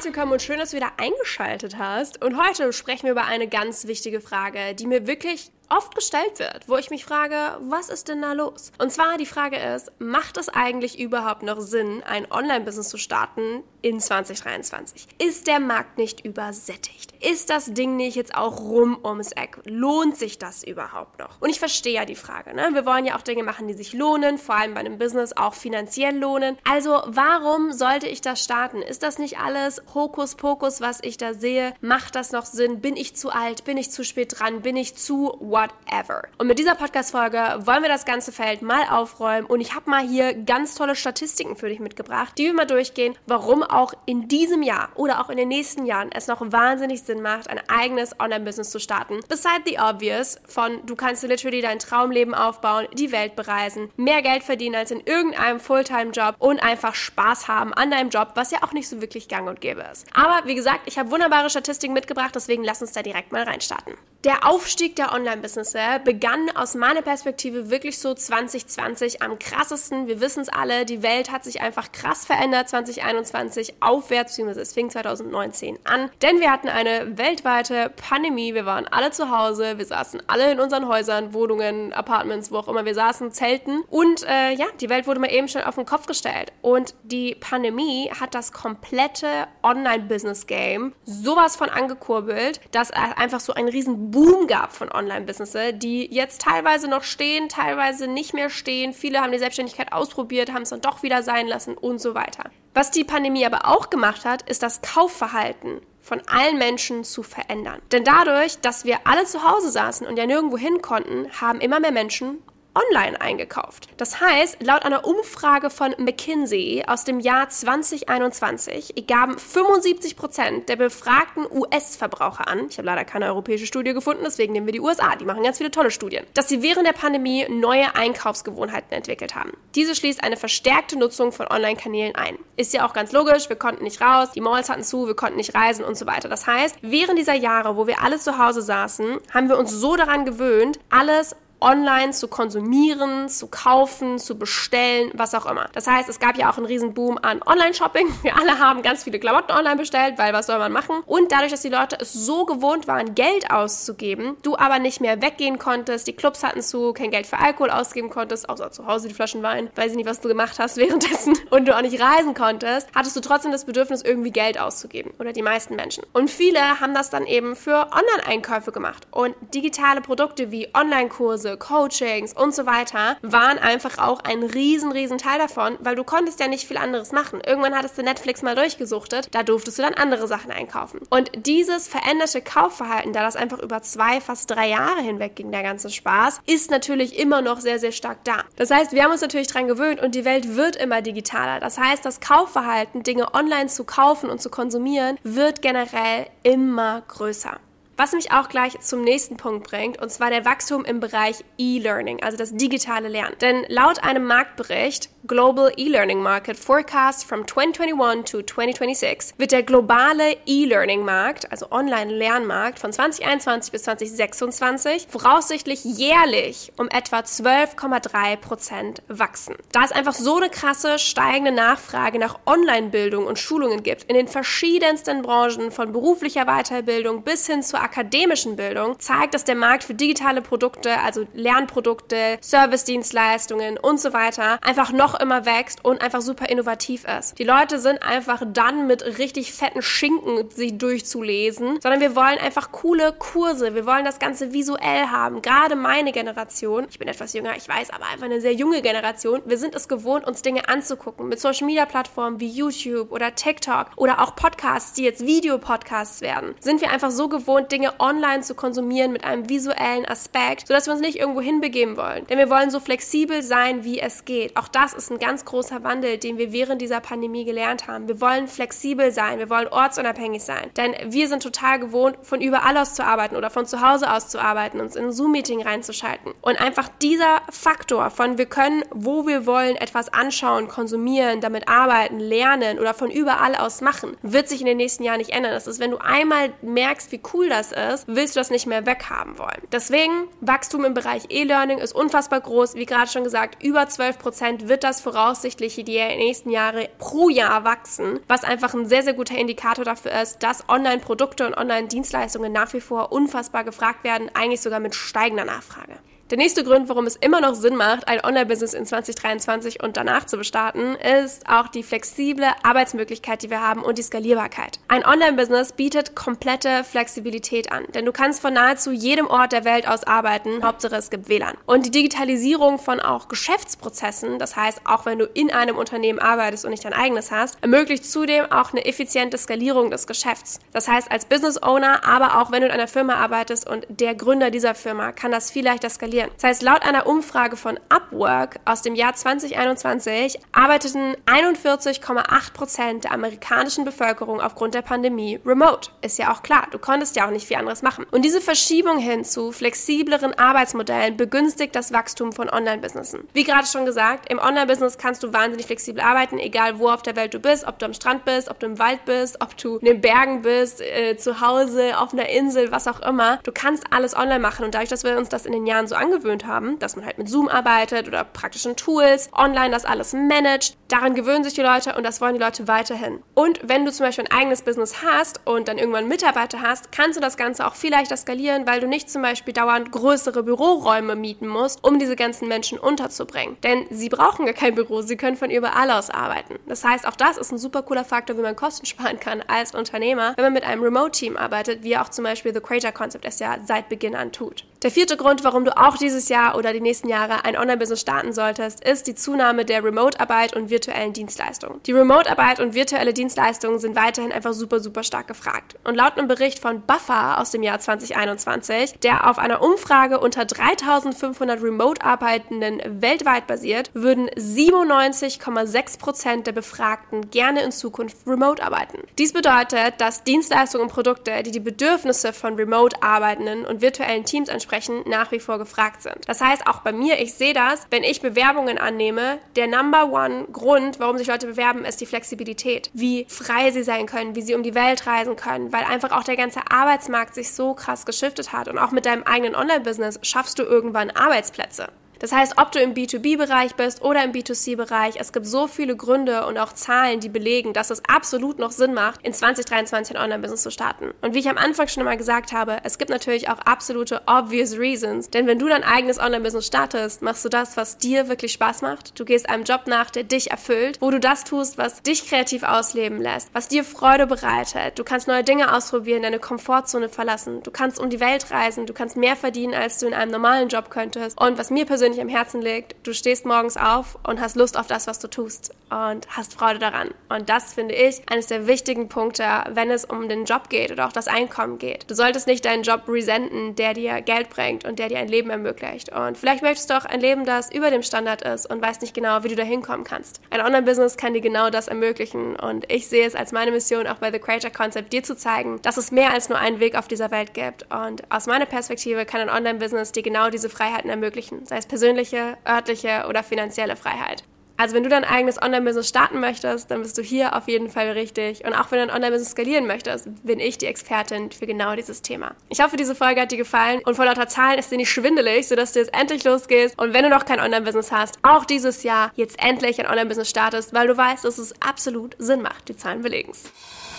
Herzlich willkommen und schön, dass du wieder eingeschaltet hast. Und heute sprechen wir über eine ganz wichtige Frage, die mir wirklich oft gestellt wird, wo ich mich frage, was ist denn da los? Und zwar die Frage ist, macht es eigentlich überhaupt noch Sinn, ein Online-Business zu starten in 2023? Ist der Markt nicht übersättigt? Ist das Ding nicht jetzt auch rum ums Eck? Lohnt sich das überhaupt noch? Und ich verstehe ja die Frage, ne? Wir wollen ja auch Dinge machen, die sich lohnen, vor allem bei einem Business auch finanziell lohnen. Also warum sollte ich das starten? Ist das nicht alles Hokuspokus, was ich da sehe? Macht das noch Sinn? Bin ich zu alt? Bin ich zu spät dran? Bin ich zu whatever. Und mit dieser Podcast-Folge wollen wir das ganze Feld mal aufräumen und ich habe mal hier ganz tolle Statistiken für dich mitgebracht, die wir mal durchgehen, warum auch in diesem Jahr oder auch in den nächsten Jahren es noch wahnsinnig Sinn macht, ein eigenes Online-Business zu starten. Beside the obvious von du kannst literally dein Traumleben aufbauen, die Welt bereisen, mehr Geld verdienen als in irgendeinem Fulltime-Job und einfach Spaß haben an deinem Job, was ja auch nicht so wirklich gang und gäbe ist. Aber wie gesagt, ich habe wunderbare Statistiken mitgebracht, deswegen lass uns da direkt mal reinstarten. Der Aufstieg der Online-Business begann aus meiner Perspektive wirklich so 2020 am krassesten. Wir wissen es alle, die Welt hat sich einfach krass verändert 2021 aufwärts, beziehungsweise es fing 2019 an. Denn wir hatten eine weltweite Pandemie, wir waren alle zu Hause, wir saßen alle in unseren Häusern, Wohnungen, Apartments, wo auch immer wir saßen, Zelten. Und äh, ja, die Welt wurde mal eben schnell auf den Kopf gestellt. Und die Pandemie hat das komplette Online-Business-Game sowas von angekurbelt, dass einfach so ein riesen Boom gab von Online-Businesses, die jetzt teilweise noch stehen, teilweise nicht mehr stehen. Viele haben die Selbstständigkeit ausprobiert, haben es dann doch wieder sein lassen und so weiter. Was die Pandemie aber auch gemacht hat, ist das Kaufverhalten von allen Menschen zu verändern. Denn dadurch, dass wir alle zu Hause saßen und ja nirgendwo hin konnten, haben immer mehr Menschen online eingekauft. Das heißt, laut einer Umfrage von McKinsey aus dem Jahr 2021 gaben 75 Prozent der befragten US-Verbraucher an, ich habe leider keine europäische Studie gefunden, deswegen nehmen wir die USA, die machen ganz viele tolle Studien, dass sie während der Pandemie neue Einkaufsgewohnheiten entwickelt haben. Diese schließt eine verstärkte Nutzung von Online-Kanälen ein. Ist ja auch ganz logisch, wir konnten nicht raus, die Malls hatten zu, wir konnten nicht reisen und so weiter. Das heißt, während dieser Jahre, wo wir alle zu Hause saßen, haben wir uns so daran gewöhnt, alles online zu konsumieren, zu kaufen, zu bestellen, was auch immer. Das heißt, es gab ja auch einen riesen Boom an Online-Shopping. Wir alle haben ganz viele Klamotten online bestellt, weil was soll man machen? Und dadurch, dass die Leute es so gewohnt waren, Geld auszugeben, du aber nicht mehr weggehen konntest, die Clubs hatten zu, kein Geld für Alkohol ausgeben konntest, außer zu Hause die Flaschen Wein, weiß ich nicht, was du gemacht hast währenddessen und du auch nicht reisen konntest, hattest du trotzdem das Bedürfnis, irgendwie Geld auszugeben. Oder die meisten Menschen. Und viele haben das dann eben für Online-Einkäufe gemacht. Und digitale Produkte wie Online-Kurse, Kurse, Coachings und so weiter waren einfach auch ein riesen, riesen Teil davon, weil du konntest ja nicht viel anderes machen. Irgendwann hattest du Netflix mal durchgesuchtet, da durftest du dann andere Sachen einkaufen. Und dieses veränderte Kaufverhalten, da das einfach über zwei, fast drei Jahre hinweg ging, der ganze Spaß, ist natürlich immer noch sehr, sehr stark da. Das heißt, wir haben uns natürlich dran gewöhnt und die Welt wird immer digitaler. Das heißt, das Kaufverhalten, Dinge online zu kaufen und zu konsumieren, wird generell immer größer. Was mich auch gleich zum nächsten Punkt bringt, und zwar der Wachstum im Bereich E-Learning, also das digitale Lernen. Denn laut einem Marktbericht Global E-Learning Market Forecast from 2021 to 2026 wird der globale E-Learning Markt, also Online-Lernmarkt von 2021 bis 2026 voraussichtlich jährlich um etwa 12,3 Prozent wachsen. Da es einfach so eine krasse steigende Nachfrage nach Online-Bildung und Schulungen gibt in den verschiedensten Branchen von beruflicher Weiterbildung bis hin zur akademischen Bildung zeigt, dass der Markt für digitale Produkte, also Lernprodukte, Service-Dienstleistungen und so weiter, einfach noch immer wächst und einfach super innovativ ist. Die Leute sind einfach dann mit richtig fetten Schinken sich durchzulesen, sondern wir wollen einfach coole Kurse. Wir wollen das Ganze visuell haben. Gerade meine Generation, ich bin etwas jünger, ich weiß, aber einfach eine sehr junge Generation, wir sind es gewohnt, uns Dinge anzugucken. Mit Social Media Plattformen wie YouTube oder TikTok oder auch Podcasts, die jetzt Videopodcasts werden, sind wir einfach so gewohnt, Dinge Dinge online zu konsumieren mit einem visuellen Aspekt, sodass wir uns nicht irgendwo hinbegeben wollen. Denn wir wollen so flexibel sein, wie es geht. Auch das ist ein ganz großer Wandel, den wir während dieser Pandemie gelernt haben. Wir wollen flexibel sein, wir wollen ortsunabhängig sein. Denn wir sind total gewohnt, von überall aus zu arbeiten oder von zu Hause aus zu arbeiten, uns in ein Zoom-Meeting reinzuschalten. Und einfach dieser Faktor von wir können, wo wir wollen, etwas anschauen, konsumieren, damit arbeiten, lernen oder von überall aus machen, wird sich in den nächsten Jahren nicht ändern. Das ist, wenn du einmal merkst, wie cool das ist, willst du das nicht mehr weghaben wollen. Deswegen, Wachstum im Bereich E-Learning ist unfassbar groß. Wie gerade schon gesagt, über 12 Prozent wird das voraussichtlich die nächsten Jahre pro Jahr wachsen, was einfach ein sehr, sehr guter Indikator dafür ist, dass Online-Produkte und Online-Dienstleistungen nach wie vor unfassbar gefragt werden, eigentlich sogar mit steigender Nachfrage. Der nächste Grund, warum es immer noch Sinn macht, ein Online-Business in 2023 und danach zu bestarten, ist auch die flexible Arbeitsmöglichkeit, die wir haben und die Skalierbarkeit. Ein Online-Business bietet komplette Flexibilität an, denn du kannst von nahezu jedem Ort der Welt aus arbeiten, Hauptsache es gibt WLAN. Und die Digitalisierung von auch Geschäftsprozessen, das heißt auch wenn du in einem Unternehmen arbeitest und nicht dein eigenes hast, ermöglicht zudem auch eine effiziente Skalierung des Geschäfts. Das heißt als Business Owner, aber auch wenn du in einer Firma arbeitest und der Gründer dieser Firma kann das viel leichter skalieren skalieren. Das heißt, laut einer Umfrage von Upwork aus dem Jahr 2021 arbeiteten 41,8 Prozent der amerikanischen Bevölkerung aufgrund der Pandemie remote. Ist ja auch klar, du konntest ja auch nicht viel anderes machen. Und diese Verschiebung hin zu flexibleren Arbeitsmodellen begünstigt das Wachstum von Online-Businessen. Wie gerade schon gesagt, im Online-Business kannst du wahnsinnig flexibel arbeiten, egal wo auf der Welt du bist, ob du am Strand bist, ob du im Wald bist, ob du in den Bergen bist, äh, zu Hause, auf einer Insel, was auch immer. Du kannst alles online machen und dadurch, dass wir uns das in den Jahren so angewöhnt haben, dass man halt mit Zoom arbeitet oder praktischen Tools, online das alles managt. Daran gewöhnen sich die Leute und das wollen die Leute weiterhin. Und wenn du zum Beispiel ein eigenes Business hast und dann irgendwann Mitarbeiter hast, kannst du das Ganze auch viel leichter skalieren, weil du nicht zum Beispiel dauernd größere Büroräume mieten musst, um diese ganzen Menschen unterzubringen. Denn sie brauchen gar kein Büro, sie können von überall aus arbeiten. Das heißt, auch das ist ein super cooler Faktor, wie man Kosten sparen kann als Unternehmer, wenn man mit einem Remote-Team arbeitet, wie auch zum Beispiel The Creator Concept es ja seit Beginn an tut. Der vierte Grund, warum du auch dieses Jahr oder die nächsten Jahre ein Online-Business starten solltest, ist die Zunahme der Remote-Arbeit und virtuellen Dienstleistungen. Die Remote-Arbeit und virtuelle Dienstleistungen sind weiterhin einfach super, super stark gefragt. Und laut einem Bericht von Buffer aus dem Jahr 2021, der auf einer Umfrage unter 3500 Remote-Arbeitenden weltweit basiert, würden 97,6 Prozent der Befragten gerne in Zukunft remote arbeiten. Dies bedeutet, dass Dienstleistungen und Produkte, die die Bedürfnisse von Remote-Arbeitenden und virtuellen Teams ansprechen, ansprechen, nach wie vor gefragt sind. Das heißt, auch bei mir, ich sehe das, wenn ich Bewerbungen annehme, der Number One Grund, warum sich Leute bewerben, ist die Flexibilität. Wie frei sie sein können, wie sie um die Welt reisen können, weil einfach auch der ganze Arbeitsmarkt sich so krass geschiftet hat. Und auch mit deinem eigenen Online-Business schaffst du irgendwann Arbeitsplätze. Das heißt, ob du im B2B-Bereich bist oder im B2C-Bereich, es gibt so viele Gründe und auch Zahlen, die belegen, dass es absolut noch Sinn macht, in 2023 ein Online-Business zu starten. Und wie ich am Anfang schon mal gesagt habe, es gibt natürlich auch absolute obvious reasons. Denn wenn du dein eigenes Online-Business startest, machst du das, was dir wirklich Spaß macht. Du gehst einem Job nach, der dich erfüllt, wo du das tust, was dich kreativ ausleben lässt, was dir Freude bereitet. Du kannst neue Dinge ausprobieren, deine Komfortzone verlassen. Du kannst um die Welt reisen, du kannst mehr verdienen, als du in einem normalen Job könntest. Und was mir persönlich persönlich am Herzen liegt. Du stehst morgens auf und hast Lust auf das, was du tust und hast Freude daran. Und das finde ich eines der wichtigen Punkte, wenn es um den Job geht oder auch das Einkommen geht. Du solltest nicht deinen Job resenten, der dir Geld bringt und der dir ein Leben ermöglicht. Und vielleicht möchtest du auch ein Leben, das über dem Standard ist und weißt nicht genau, wie du da hinkommen kannst. Ein Online-Business kann dir genau das ermöglichen. Und ich sehe es als meine Mission, auch bei The Creator Concept, dir zu zeigen, dass es mehr als nur einen Weg auf dieser Welt gibt. Und aus meiner Perspektive kann ein Online-Business dir genau diese Freiheiten ermöglichen, sei es persönlich persönliche, örtliche oder finanzielle Freiheit. Also wenn du dein eigenes Online-Business starten möchtest, dann bist du hier auf jeden Fall richtig. Und auch wenn du ein Online-Business skalieren möchtest, bin ich die Expertin für genau dieses Thema. Ich hoffe, diese Folge hat dir gefallen und vor lauter Zahlen ist dir nicht schwindelig, sodass du jetzt endlich losgehst. Und wenn du noch kein Online-Business hast, auch dieses Jahr jetzt endlich ein Online-Business startest, weil du weißt, dass es absolut Sinn macht. Die Zahlen belegen es.